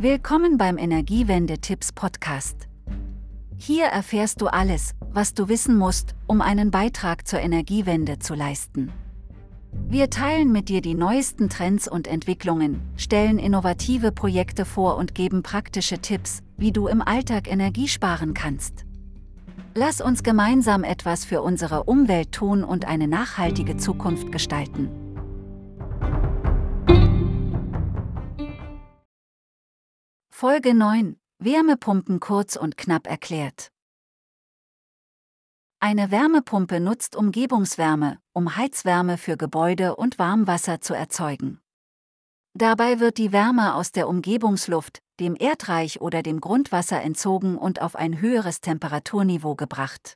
Willkommen beim Energiewende-Tipps Podcast. Hier erfährst du alles, was du wissen musst, um einen Beitrag zur Energiewende zu leisten. Wir teilen mit dir die neuesten Trends und Entwicklungen, stellen innovative Projekte vor und geben praktische Tipps, wie du im Alltag Energie sparen kannst. Lass uns gemeinsam etwas für unsere Umwelt tun und eine nachhaltige Zukunft gestalten. Folge 9 Wärmepumpen kurz und knapp erklärt. Eine Wärmepumpe nutzt Umgebungswärme, um Heizwärme für Gebäude und Warmwasser zu erzeugen. Dabei wird die Wärme aus der Umgebungsluft, dem Erdreich oder dem Grundwasser entzogen und auf ein höheres Temperaturniveau gebracht.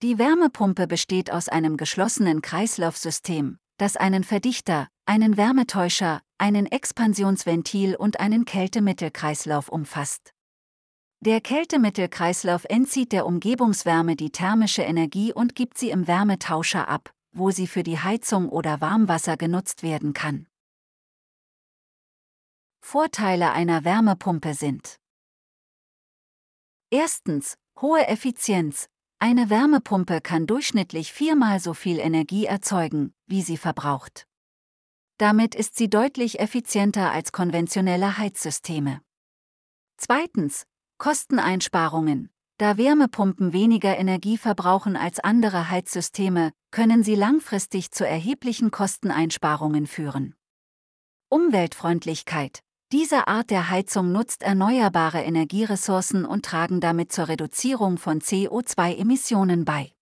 Die Wärmepumpe besteht aus einem geschlossenen Kreislaufsystem, das einen Verdichter, einen Wärmetäuscher, einen Expansionsventil und einen Kältemittelkreislauf umfasst. Der Kältemittelkreislauf entzieht der Umgebungswärme die thermische Energie und gibt sie im Wärmetauscher ab, wo sie für die Heizung oder Warmwasser genutzt werden kann. Vorteile einer Wärmepumpe sind Erstens, hohe Effizienz, eine Wärmepumpe kann durchschnittlich viermal so viel Energie erzeugen, wie sie verbraucht. Damit ist sie deutlich effizienter als konventionelle Heizsysteme. Zweitens, Kosteneinsparungen. Da Wärmepumpen weniger Energie verbrauchen als andere Heizsysteme, können sie langfristig zu erheblichen Kosteneinsparungen führen. Umweltfreundlichkeit. Diese Art der Heizung nutzt erneuerbare Energieressourcen und tragen damit zur Reduzierung von CO2-Emissionen bei.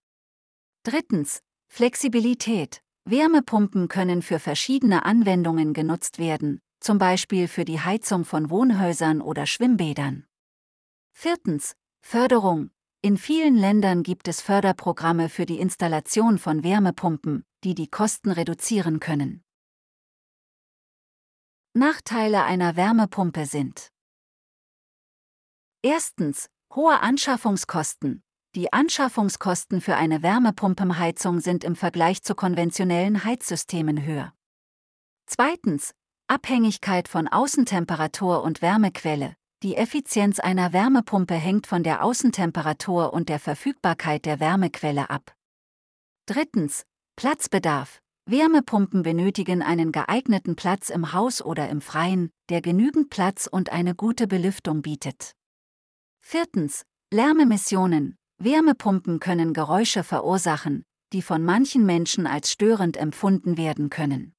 Drittens. Flexibilität. Wärmepumpen können für verschiedene Anwendungen genutzt werden, zum Beispiel für die Heizung von Wohnhäusern oder Schwimmbädern. Viertens. Förderung. In vielen Ländern gibt es Förderprogramme für die Installation von Wärmepumpen, die die Kosten reduzieren können. Nachteile einer Wärmepumpe sind Erstens, hohe Anschaffungskosten. Die Anschaffungskosten für eine Wärmepumpenheizung sind im Vergleich zu konventionellen Heizsystemen höher. Zweitens, Abhängigkeit von Außentemperatur und Wärmequelle. Die Effizienz einer Wärmepumpe hängt von der Außentemperatur und der Verfügbarkeit der Wärmequelle ab. Drittens, Platzbedarf. Wärmepumpen benötigen einen geeigneten Platz im Haus oder im Freien, der genügend Platz und eine gute Belüftung bietet. Viertens. Lärmemissionen. Wärmepumpen können Geräusche verursachen, die von manchen Menschen als störend empfunden werden können.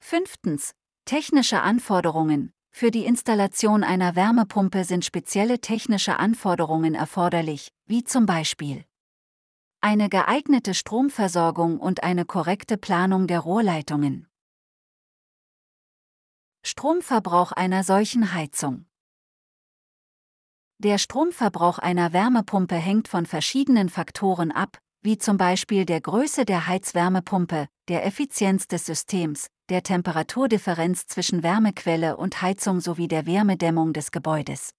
Fünftens. Technische Anforderungen. Für die Installation einer Wärmepumpe sind spezielle technische Anforderungen erforderlich, wie zum Beispiel eine geeignete Stromversorgung und eine korrekte Planung der Rohrleitungen. Stromverbrauch einer solchen Heizung. Der Stromverbrauch einer Wärmepumpe hängt von verschiedenen Faktoren ab, wie zum Beispiel der Größe der Heizwärmepumpe, der Effizienz des Systems, der Temperaturdifferenz zwischen Wärmequelle und Heizung sowie der Wärmedämmung des Gebäudes.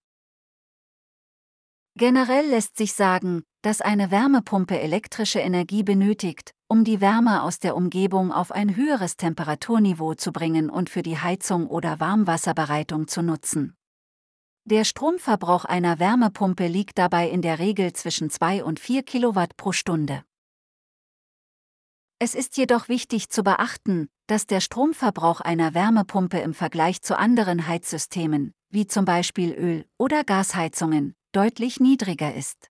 Generell lässt sich sagen, dass eine Wärmepumpe elektrische Energie benötigt, um die Wärme aus der Umgebung auf ein höheres Temperaturniveau zu bringen und für die Heizung oder Warmwasserbereitung zu nutzen. Der Stromverbrauch einer Wärmepumpe liegt dabei in der Regel zwischen 2 und 4 Kilowatt pro Stunde. Es ist jedoch wichtig zu beachten, dass der Stromverbrauch einer Wärmepumpe im Vergleich zu anderen Heizsystemen, wie zum Beispiel Öl- oder Gasheizungen, deutlich niedriger ist.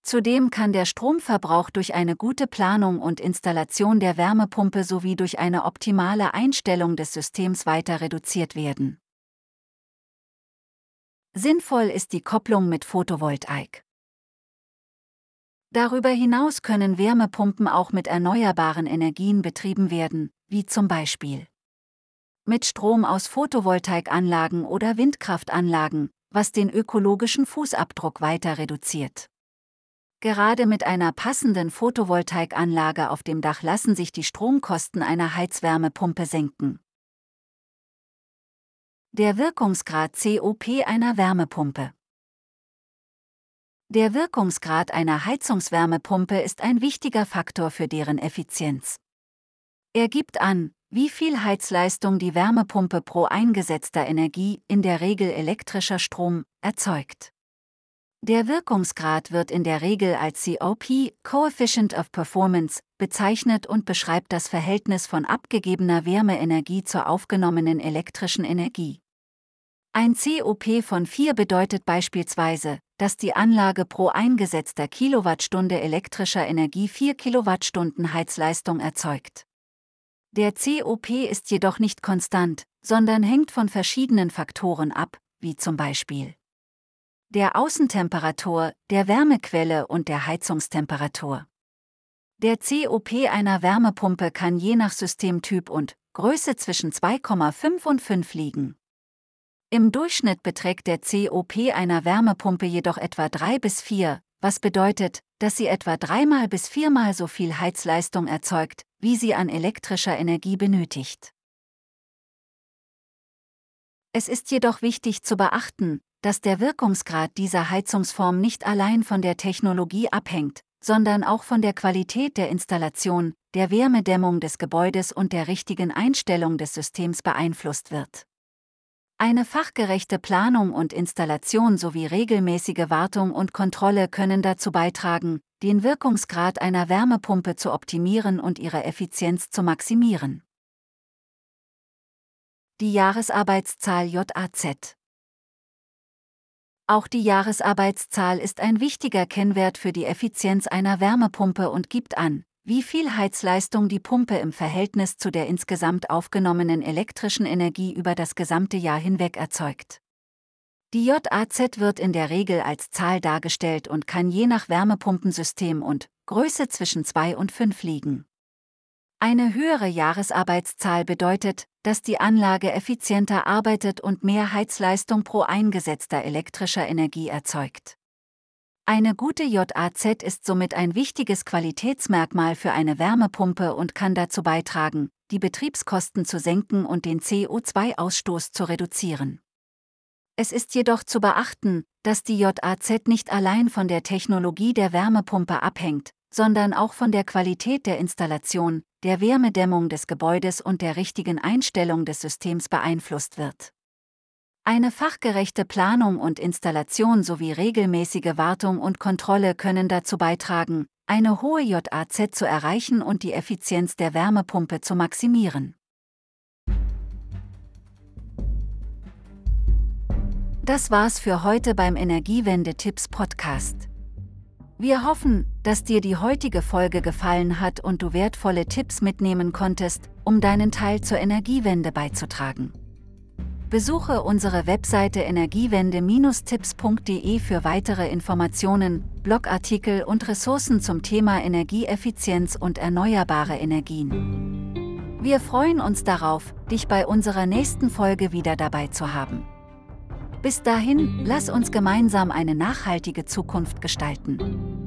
Zudem kann der Stromverbrauch durch eine gute Planung und Installation der Wärmepumpe sowie durch eine optimale Einstellung des Systems weiter reduziert werden. Sinnvoll ist die Kopplung mit Photovoltaik. Darüber hinaus können Wärmepumpen auch mit erneuerbaren Energien betrieben werden, wie zum Beispiel mit Strom aus Photovoltaikanlagen oder Windkraftanlagen, was den ökologischen Fußabdruck weiter reduziert. Gerade mit einer passenden Photovoltaikanlage auf dem Dach lassen sich die Stromkosten einer Heizwärmepumpe senken. Der Wirkungsgrad COP einer Wärmepumpe. Der Wirkungsgrad einer Heizungswärmepumpe ist ein wichtiger Faktor für deren Effizienz. Er gibt an, wie viel Heizleistung die Wärmepumpe pro eingesetzter Energie, in der Regel elektrischer Strom, erzeugt. Der Wirkungsgrad wird in der Regel als COP, Coefficient of Performance, bezeichnet und beschreibt das Verhältnis von abgegebener Wärmeenergie zur aufgenommenen elektrischen Energie. Ein COP von 4 bedeutet beispielsweise, dass die Anlage pro eingesetzter Kilowattstunde elektrischer Energie 4 Kilowattstunden Heizleistung erzeugt. Der COP ist jedoch nicht konstant, sondern hängt von verschiedenen Faktoren ab, wie zum Beispiel der Außentemperatur, der Wärmequelle und der Heizungstemperatur. Der COP einer Wärmepumpe kann je nach Systemtyp und Größe zwischen 2,5 und 5 liegen. Im Durchschnitt beträgt der COP einer Wärmepumpe jedoch etwa 3 bis 4, was bedeutet, dass sie etwa dreimal bis viermal so viel Heizleistung erzeugt, wie sie an elektrischer Energie benötigt. Es ist jedoch wichtig zu beachten, dass der Wirkungsgrad dieser Heizungsform nicht allein von der Technologie abhängt, sondern auch von der Qualität der Installation, der Wärmedämmung des Gebäudes und der richtigen Einstellung des Systems beeinflusst wird. Eine fachgerechte Planung und Installation sowie regelmäßige Wartung und Kontrolle können dazu beitragen, den Wirkungsgrad einer Wärmepumpe zu optimieren und ihre Effizienz zu maximieren. Die Jahresarbeitszahl JAZ Auch die Jahresarbeitszahl ist ein wichtiger Kennwert für die Effizienz einer Wärmepumpe und gibt an, wie viel Heizleistung die Pumpe im Verhältnis zu der insgesamt aufgenommenen elektrischen Energie über das gesamte Jahr hinweg erzeugt. Die JAZ wird in der Regel als Zahl dargestellt und kann je nach Wärmepumpensystem und Größe zwischen 2 und 5 liegen. Eine höhere Jahresarbeitszahl bedeutet, dass die Anlage effizienter arbeitet und mehr Heizleistung pro eingesetzter elektrischer Energie erzeugt. Eine gute JAZ ist somit ein wichtiges Qualitätsmerkmal für eine Wärmepumpe und kann dazu beitragen, die Betriebskosten zu senken und den CO2-Ausstoß zu reduzieren. Es ist jedoch zu beachten, dass die JAZ nicht allein von der Technologie der Wärmepumpe abhängt, sondern auch von der Qualität der Installation, der Wärmedämmung des Gebäudes und der richtigen Einstellung des Systems beeinflusst wird. Eine fachgerechte Planung und Installation sowie regelmäßige Wartung und Kontrolle können dazu beitragen, eine hohe JAZ zu erreichen und die Effizienz der Wärmepumpe zu maximieren. Das war's für heute beim Energiewende-Tipps Podcast. Wir hoffen, dass dir die heutige Folge gefallen hat und du wertvolle Tipps mitnehmen konntest, um deinen Teil zur Energiewende beizutragen. Besuche unsere Webseite energiewende-tipps.de für weitere Informationen, Blogartikel und Ressourcen zum Thema Energieeffizienz und erneuerbare Energien. Wir freuen uns darauf, dich bei unserer nächsten Folge wieder dabei zu haben. Bis dahin, lass uns gemeinsam eine nachhaltige Zukunft gestalten.